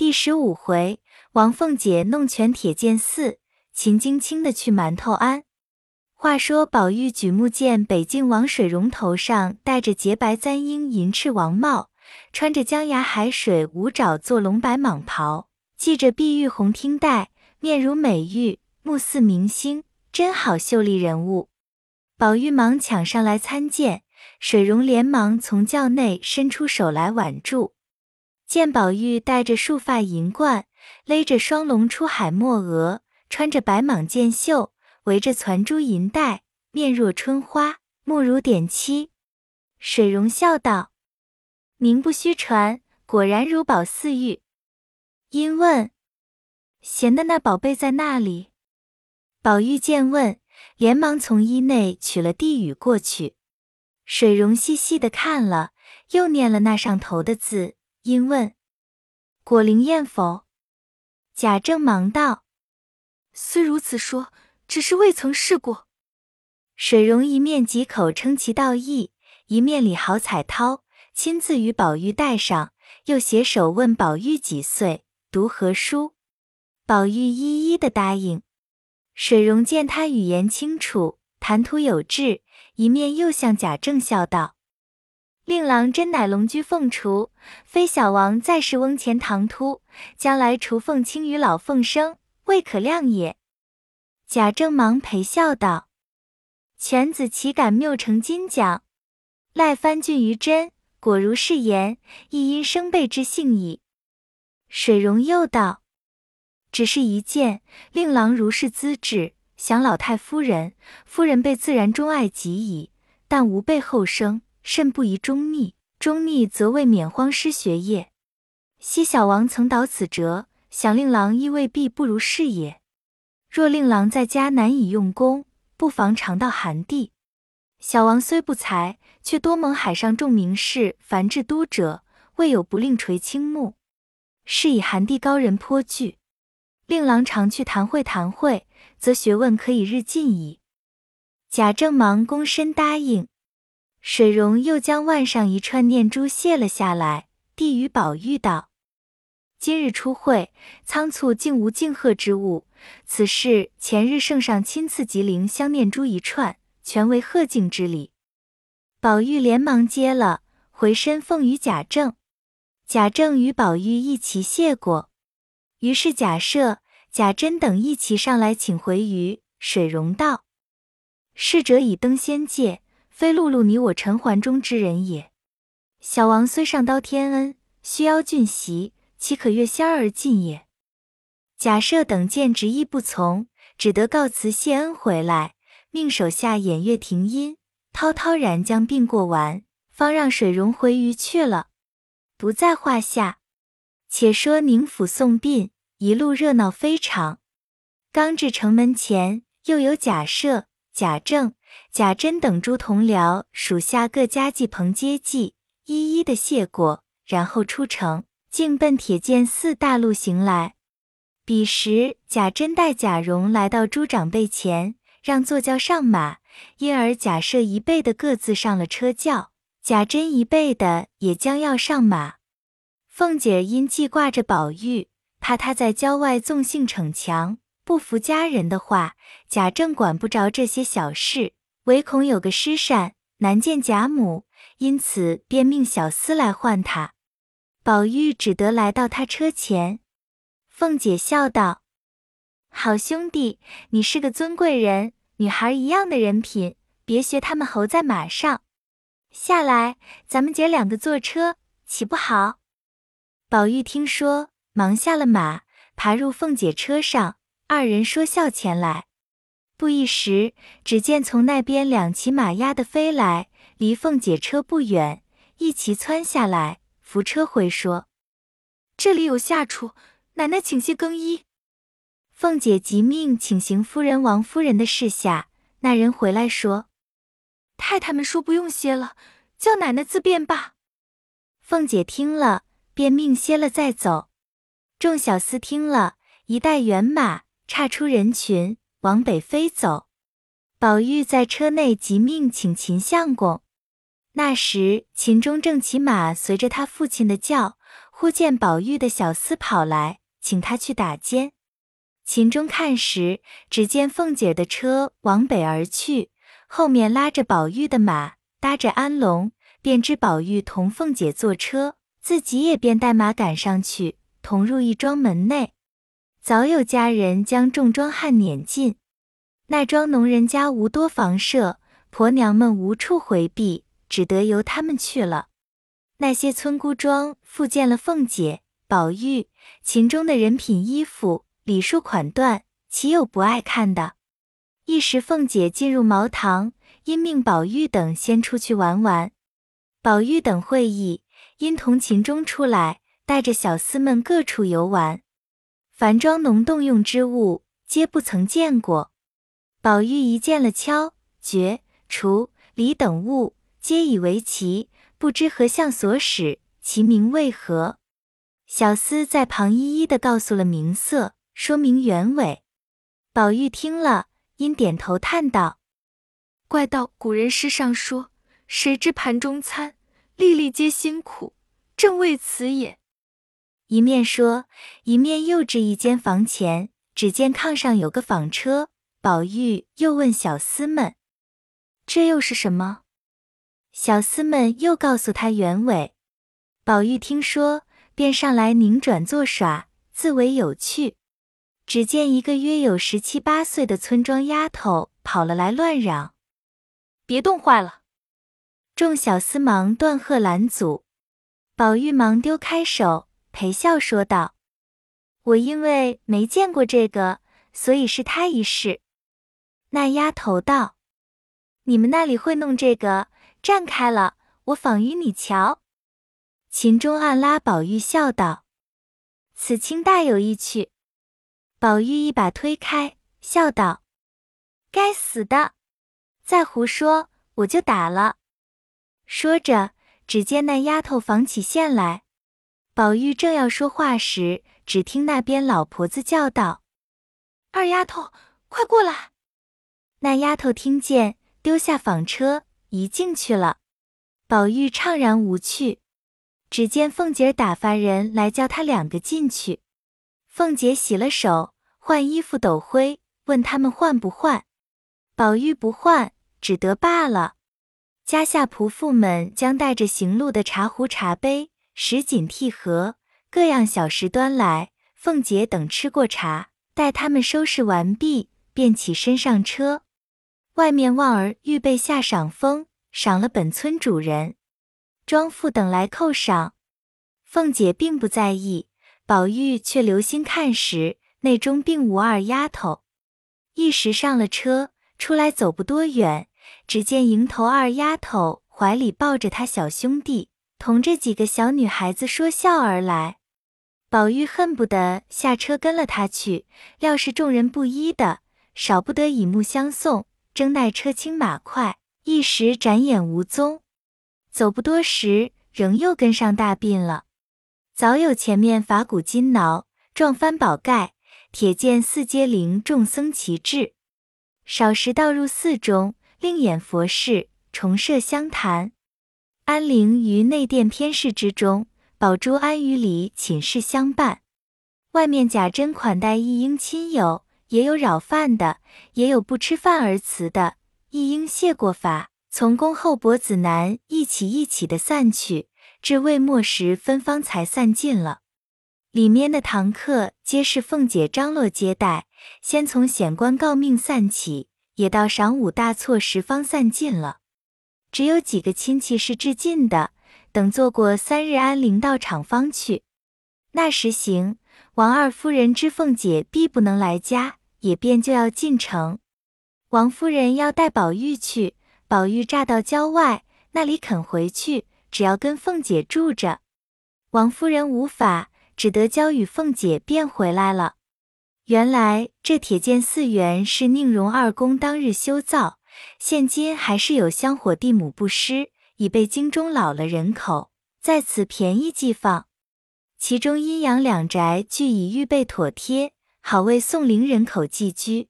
第十五回，王凤姐弄权铁剑寺，秦京卿的去馒头庵。话说宝玉举目见北境王水溶头上戴着洁白簪缨银翅王帽，穿着江崖海水五爪坐龙白蟒袍，系着碧玉红听带，面如美玉，目似明星，真好秀丽人物。宝玉忙抢上来参见，水溶连忙从轿内伸出手来挽住。见宝玉戴着束发银冠，勒着双龙出海墨额，穿着白蟒箭袖，围着攒珠银带，面若春花，目如点漆。水溶笑道：“名不虚传，果然如宝似玉。”因问：“闲的那宝贝在那里？”宝玉见问。连忙从衣内取了地语过去，水溶细细的看了，又念了那上头的字，因问：“果灵验否？”贾政忙道：“虽如此说，只是未曾试过。”水溶一面几口称其道义，一面理好彩绦，亲自与宝玉戴上，又携手问宝玉几岁，读何书。宝玉一一的答应。水溶见他语言清楚，谈吐有致，一面又向贾政笑道：“令郎真乃龙居凤雏，非小王再是翁前唐突，将来雏凤清与老凤生，未可量也。”贾政忙陪笑道：“犬子岂敢谬成金奖？赖番郡于真，果如是言，亦因生辈之幸矣。”水溶又道。只是一件，令郎如是资质，想老太夫人，夫人辈自然钟爱极矣。但吾辈后生，甚不宜中逆，中逆则未免荒失学业。昔小王曾导此辙，想令郎亦未必不如是也。若令郎在家难以用功，不妨常到寒地。小王虽不才，却多蒙海上众名士凡至都者，未有不令垂青目。是以寒地高人颇具。令郎常去谈会谈会，则学问可以日进矣。贾政忙躬身答应。水溶又将腕上一串念珠卸了下来，递与宝玉道：“今日出会，仓促竟无敬贺之物。此事前日圣上亲赐吉灵香念珠一串，全为贺敬之礼。”宝玉连忙接了，回身奉与贾政。贾政与宝玉一齐谢过。于是贾赦、贾珍等一齐上来请回于水溶道：“逝者已登仙界，非碌碌你我尘寰中之人也。小王虽上刀天恩，须邀俊席，岂可越仙而进也？”贾赦等见执意不从，只得告辞谢恩回来，命手下偃月停音，滔滔然将病过完，方让水溶回鱼去了，不在话下。且说宁府送殡，一路热闹非常。刚至城门前，又有贾赦、贾政、贾珍等诸同僚属下各家祭棚接济，一一的谢过，然后出城，径奔铁剑寺大路行来。彼时贾珍带贾蓉来到诸长辈前，让坐轿上马，因而贾赦一辈的各自上了车轿，贾珍一辈的也将要上马。凤姐因记挂着宝玉，怕他在郊外纵性逞强，不服家人的话，贾政管不着这些小事，唯恐有个失善，难见贾母，因此便命小厮来唤他。宝玉只得来到他车前。凤姐笑道：“好兄弟，你是个尊贵人，女孩一样的人品，别学他们猴在马上。下来，咱们姐两个坐车，岂不好？”宝玉听说，忙下了马，爬入凤姐车上，二人说笑前来。不一时，只见从那边两骑马压的飞来，离凤姐车不远，一齐窜下来，扶车回说：“这里有下处，奶奶请歇更衣。”凤姐急命请邢夫人、王夫人的事下，那人回来说：“太太们说不用歇了，叫奶奶自便罢。”凤姐听了。便命歇了再走，众小厮听了一带圆马，岔出人群，往北飞走。宝玉在车内即命请秦相公。那时秦钟正骑马随着他父亲的轿，忽见宝玉的小厮跑来，请他去打尖。秦钟看时，只见凤姐的车往北而去，后面拉着宝玉的马，搭着安龙，便知宝玉同凤姐坐车，自己也便带马赶上去，同入一庄门内。早有家人将众庄汉撵进，那庄农人家无多房舍，婆娘们无处回避，只得由他们去了。那些村姑庄复见了凤姐、宝玉、秦钟的人品、衣服、礼数、款段，岂有不爱看的？一时凤姐进入茅堂，因命宝玉等先出去玩玩。宝玉等会意，因同秦钟出来，带着小厮们各处游玩。凡庄农动用之物，皆不曾见过。宝玉一见了敲、角、锄、犁等物，皆以为奇，不知何相所使，其名为何。小厮在旁一一的告诉了名色，说明原委。宝玉听了，因点头叹道：“怪道古人诗上说，谁知盘中餐，粒粒皆辛苦，正为此也。”一面说，一面又至一间房前，只见炕上有个纺车。宝玉又问小厮们：“这又是什么？”小厮们又告诉他原委。宝玉听说，便上来拧转作耍，自为有趣。只见一个约有十七八岁的村庄丫头跑了来，乱嚷：“别冻坏了！”众小厮忙断喝拦阻。宝玉忙丢开手。陪笑说道：“我因为没见过这个，所以是他一试。”那丫头道：“你们那里会弄这个？站开了，我仿与你瞧。”秦钟暗拉宝玉笑道：“此卿大有意趣。”宝玉一把推开，笑道：“该死的，再胡说我就打了。”说着，只见那丫头纺起线来。宝玉正要说话时，只听那边老婆子叫道：“二丫头，快过来！”那丫头听见，丢下纺车，一进去了。宝玉怅然无趣。只见凤姐打发人来叫他两个进去。凤姐洗了手，换衣服抖灰，问他们换不换。宝玉不换，只得罢了。家下仆妇们将带着行路的茶壶、茶杯。石锦屉盒，各样小食端来。凤姐等吃过茶，待他们收拾完毕，便起身上车。外面旺儿预备下赏风，赏了本村主人。庄父等来叩赏，凤姐并不在意，宝玉却留心看时，内中并无二丫头。一时上了车，出来走不多远，只见迎头二丫头怀里抱着他小兄弟。同这几个小女孩子说笑而来，宝玉恨不得下车跟了他去，料是众人不依的，少不得以目相送，争奈车轻马快，一时展眼无踪。走不多时，仍又跟上大病了。早有前面法鼓金铙，撞翻宝盖，铁剑四阶灵，众僧齐至。少时倒入寺中，另演佛事，重设香坛。安灵于内殿偏室之中，宝珠安于里寝室相伴。外面贾珍款待一应亲友，也有扰饭的，也有不吃饭而辞的。一应谢过法，从恭候伯子男一起一起的散去，至未末时分方才散尽了。里面的堂客皆是凤姐张罗接待，先从显官告命散起，也到晌午大错时方散尽了。只有几个亲戚是至近的，等做过三日安灵到厂方去。那时行，王二夫人知凤姐必不能来家，也便就要进城。王夫人要带宝玉去，宝玉乍到郊外，那里肯回去，只要跟凤姐住着。王夫人无法，只得交与凤姐，便回来了。原来这铁剑寺园是宁荣二公当日修造。现今还是有香火地亩不施，已被京中老了人口，在此便宜寄放。其中阴阳两宅俱已预备妥帖，好为宋陵人口寄居。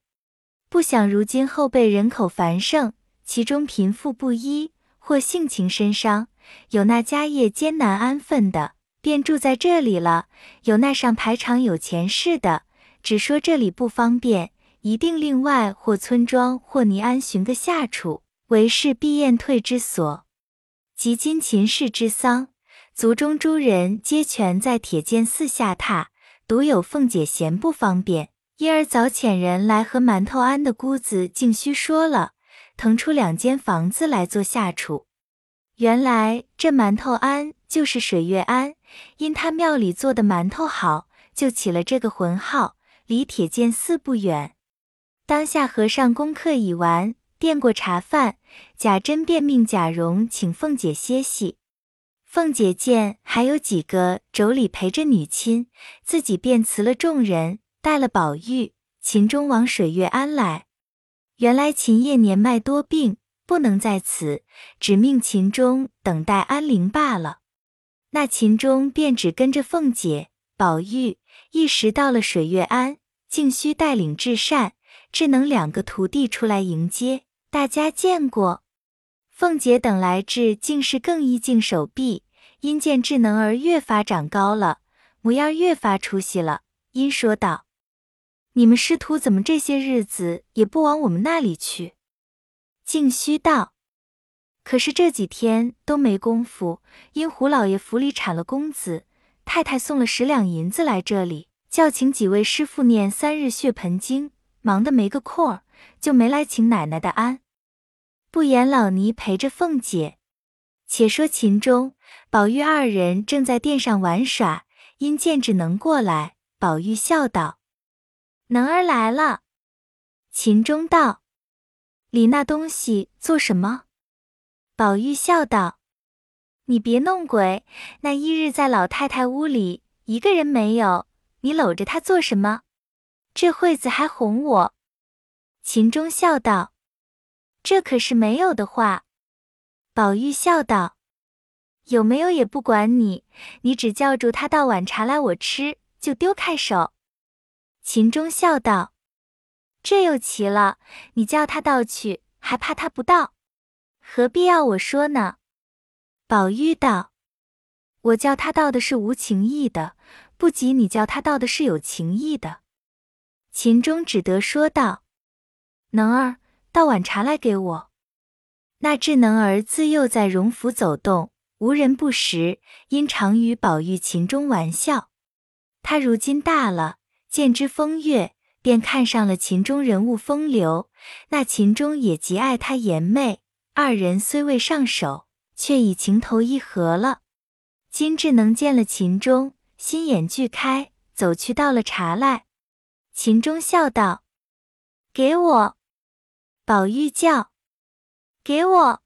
不想如今后辈人口繁盛，其中贫富不一，或性情深伤，有那家业艰难安分的，便住在这里了。有那上排场有钱势的，只说这里不方便，一定另外或村庄或尼安寻个下处，为是必宴退之所。及今秦氏之丧，族中诸人皆全在铁剑寺下榻，独有凤姐嫌不方便，因而早遣人来和馒头庵的姑子静虚说了，腾出两间房子来做下处。原来这馒头庵就是水月庵，因他庙里做的馒头好，就起了这个浑号。离铁剑寺不远。当下和尚功课已完，垫过茶饭，贾珍便命贾蓉请凤姐歇息。凤姐见还有几个妯娌陪着女亲，自己便辞了众人，带了宝玉、秦钟往水月庵来。原来秦叶年迈多病。不能在此，只命秦钟等待安灵罢了。那秦钟便只跟着凤姐、宝玉，一时到了水月庵，竟需带领至善、智能两个徒弟出来迎接。大家见过凤姐等来至，竟是更衣净手臂，因见智能儿越发长高了，模样越发出息了，因说道：“你们师徒怎么这些日子也不往我们那里去？”静虚道：“可是这几天都没工夫，因胡老爷府里产了公子，太太送了十两银子来这里，叫请几位师傅念三日血盆经，忙得没个空儿，就没来请奶奶的安。不言老尼陪着凤姐。且说秦钟、宝玉二人正在殿上玩耍，因见智能过来，宝玉笑道：‘能儿来了。’秦钟道。”理那东西做什么？宝玉笑道：“你别弄鬼，那一日在老太太屋里一个人没有，你搂着他做什么？这会子还哄我。”秦钟笑道：“这可是没有的话。”宝玉笑道：“有没有也不管你，你只叫住他倒碗茶来我吃，就丢开手。”秦钟笑道。这又奇了，你叫他倒去，还怕他不倒？何必要我说呢？宝玉道：“我叫他倒的是无情意的，不及你叫他倒的是有情意的。”秦钟只得说道：“能儿，倒碗茶来给我。”那智能儿自幼在荣府走动，无人不识，因常与宝玉、秦钟玩笑。他如今大了，见之风月。便看上了秦钟人物风流，那秦钟也极爱他颜媚，二人虽未上手，却已情投意合了。金智能见了秦钟，心眼俱开，走去倒了茶来。秦钟笑道：“给我。”宝玉叫：“给我。”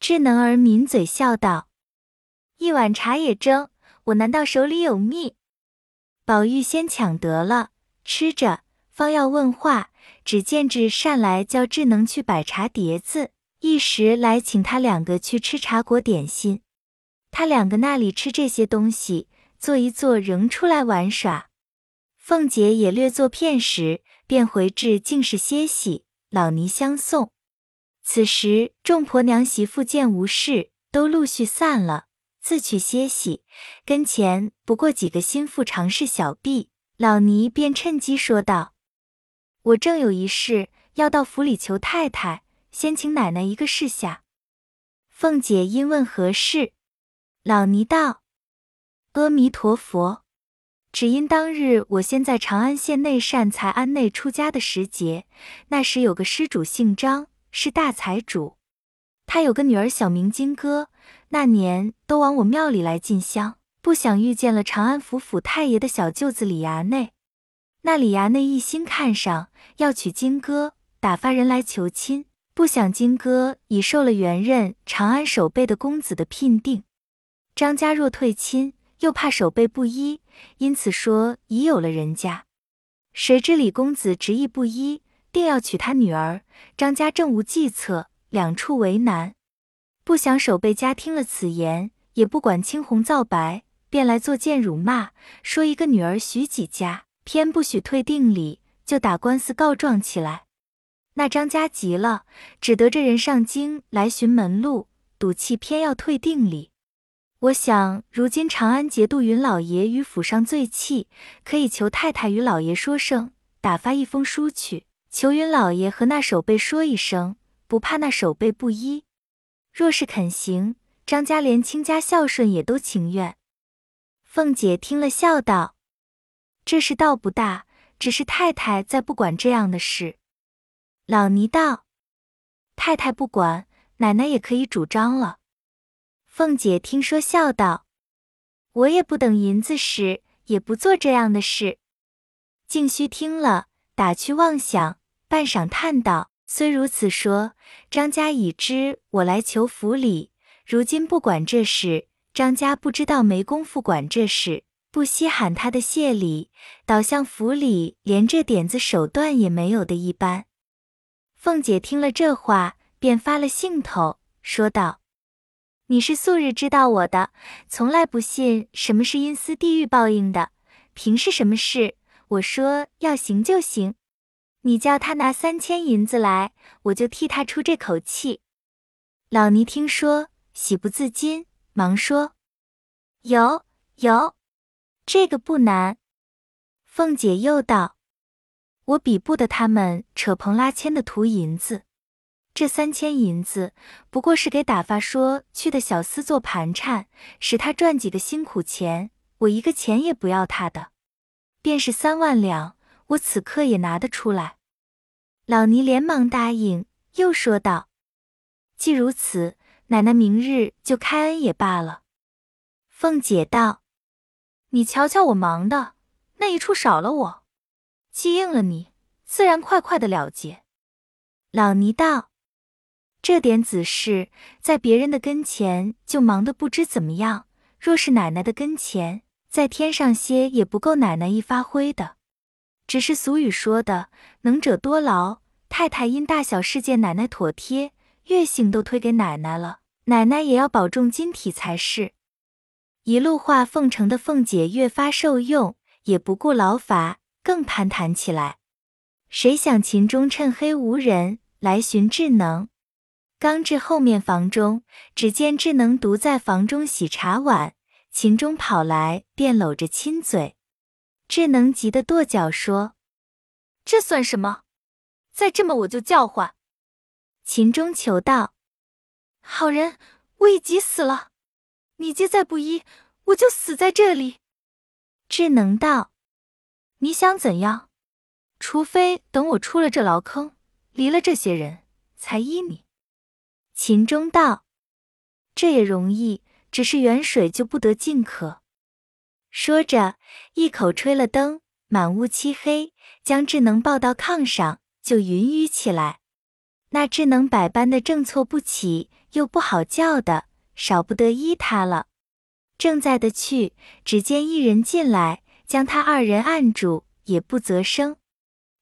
智能儿抿嘴笑道：“一碗茶也争，我难道手里有蜜？”宝玉先抢得了。吃着，方要问话，只见智善来叫智能去摆茶碟子，一时来请他两个去吃茶果点心。他两个那里吃这些东西，坐一坐仍出来玩耍。凤姐也略作片时，便回至净室歇息，老尼相送。此时众婆娘媳妇见无事，都陆续散了，自去歇息。跟前不过几个心腹常侍小婢。老尼便趁机说道：“我正有一事要到府里求太太，先请奶奶一个示下。”凤姐因问何事，老尼道：“阿弥陀佛，只因当日我先在长安县内善财庵内出家的时节，那时有个施主姓张，是大财主，他有个女儿小名金哥，那年都往我庙里来进香。”不想遇见了长安府府太爷的小舅子李衙内，那李衙内一心看上要娶金哥，打发人来求亲。不想金哥已受了原任长安守备的公子的聘定，张家若退亲，又怕守备不依，因此说已有了人家。谁知李公子执意不依，定要娶他女儿。张家正无计策，两处为难。不想守备家听了此言，也不管青红皂白。便来作贱辱骂，说一个女儿许几家，偏不许退定礼，就打官司告状起来。那张家急了，只得这人上京来寻门路，赌气偏要退定礼。我想，如今长安节度云老爷与府上最气，可以求太太与老爷说声，打发一封书去，求云老爷和那守备说一声，不怕那守备不依。若是肯行，张家连亲家孝顺也都情愿。凤姐听了，笑道：“这事倒不大，只是太太再不管这样的事。”老尼道：“太太不管，奶奶也可以主张了。”凤姐听说，笑道：“我也不等银子使，也不做这样的事。”静虚听了，打趣妄想，半晌叹道：“虽如此说，张家已知我来求府里，如今不管这事，张家不知道没工夫管这事，不稀罕他的谢礼，倒像府里连这点子手段也没有的一般。”凤姐听了这话，便发了兴头，说道。你是素日知道我的，从来不信什么是阴司地狱报应的。凭是什么事，我说要行就行。你叫他拿三千银子来，我就替他出这口气。老尼听说，喜不自禁，忙说：“有有，这个不难。”凤姐又道：“我比不得他们扯蓬拉纤的图银子。”这三千银子不过是给打发说去的小厮做盘缠，使他赚几个辛苦钱，我一个钱也不要他的。便是三万两，我此刻也拿得出来。老尼连忙答应，又说道：“既如此，奶奶明日就开恩也罢了。”凤姐道：“你瞧瞧我忙的那一处少了我，既应了你，自然快快的了结。”老尼道。这点子事，在别人的跟前就忙得不知怎么样；若是奶奶的跟前，再添上些也不够奶奶一发挥的。只是俗语说的“能者多劳”，太太因大小事件奶奶妥帖，月性都推给奶奶了，奶奶也要保重金体才是。一路话奉承的凤姐越发受用，也不顾劳乏，更攀谈起来。谁想秦钟趁黑无人来寻智能。刚至后面房中，只见智能独在房中洗茶碗，秦钟跑来便搂着亲嘴。智能急得跺脚说：“这算什么？再这么我就叫唤。”秦钟求道：“好人，我已急死了，你既再不依，我就死在这里。”智能道：“你想怎样？除非等我出了这牢坑，离了这些人，才依你。”秦钟道：“这也容易，只是远水就不得近渴。”说着，一口吹了灯，满屋漆黑，将智能抱到炕上，就云雨起来。那智能百般的正错不起，又不好叫的，少不得依他了。正在的去，只见一人进来，将他二人按住，也不择声。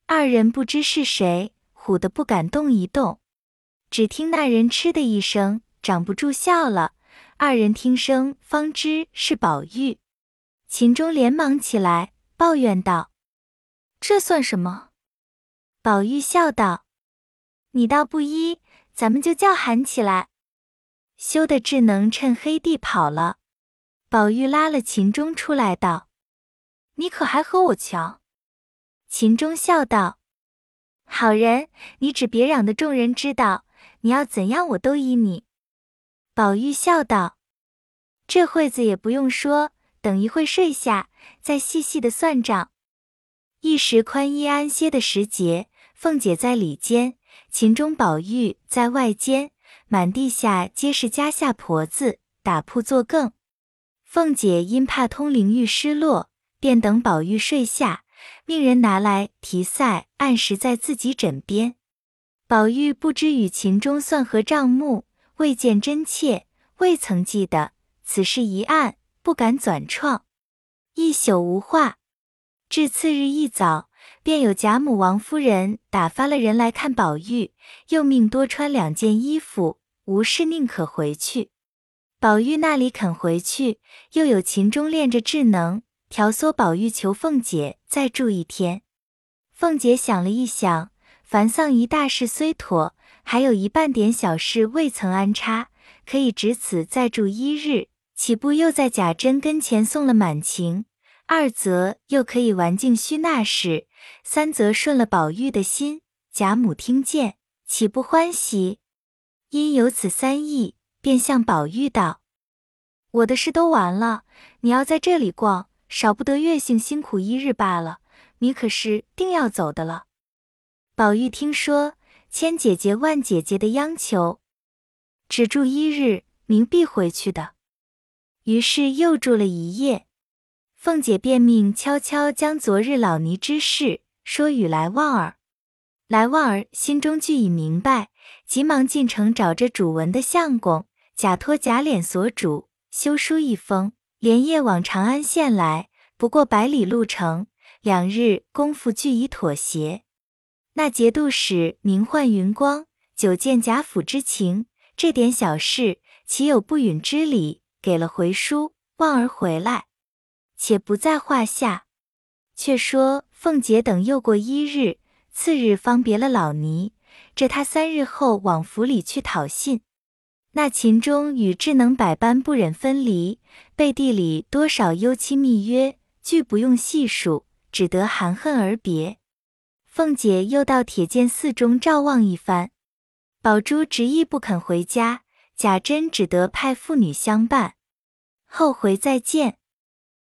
二人不知是谁，唬得不敢动一动。只听那人嗤的一声，掌不住笑了。二人听声，方知是宝玉。秦钟连忙起来，抱怨道：“这算什么？”宝玉笑道：“你倒不依，咱们就叫喊起来。”羞得智能趁黑地跑了。宝玉拉了秦钟出来，道：“你可还和我瞧？”秦钟笑道：“好人，你只别嚷得众人知道。”你要怎样，我都依你。宝玉笑道：“这会子也不用说，等一会睡下，再细细的算账。”一时宽衣安歇的时节，凤姐在里间，秦钟、宝玉在外间，满地下皆是家下婆子打铺做更。凤姐因怕通灵玉失落，便等宝玉睡下，命人拿来提赛，按时在自己枕边。宝玉不知与秦钟算何账目，未见真切，未曾记得此事一案，不敢转创。一宿无话，至次日一早，便有贾母、王夫人打发了人来看宝玉，又命多穿两件衣服，无事宁可回去。宝玉那里肯回去，又有秦钟练着智能，调唆宝玉求凤姐再住一天。凤姐想了一想。凡丧仪大事虽妥，还有一半点小事未曾安插，可以值此再住一日，岂不又在贾珍跟前送了满情？二则又可以玩尽虚纳事，三则顺了宝玉的心。贾母听见，岂不欢喜？因有此三意，便向宝玉道：“我的事都完了，你要在这里逛，少不得月幸辛苦一日罢了。你可是定要走的了。”宝玉听说，千姐姐万姐姐的央求，只住一日，明必回去的。于是又住了一夜，凤姐便命悄悄将昨日老尼之事说与来旺儿。来旺儿心中俱已明白，急忙进城找着主文的相公，假托贾琏所主，修书一封，连夜往长安县来。不过百里路程，两日功夫俱已妥协。那节度使名唤云光，久见贾府之情，这点小事岂有不允之理？给了回书，望儿回来，且不在话下。却说凤姐等又过一日，次日方别了老尼，这他三日后往府里去讨信。那秦钟与智能百般不忍分离，背地里多少幽期密约，俱不用细数，只得含恨而别。凤姐又到铁剑寺中照望一番，宝珠执意不肯回家，贾珍只得派妇女相伴。后回再见。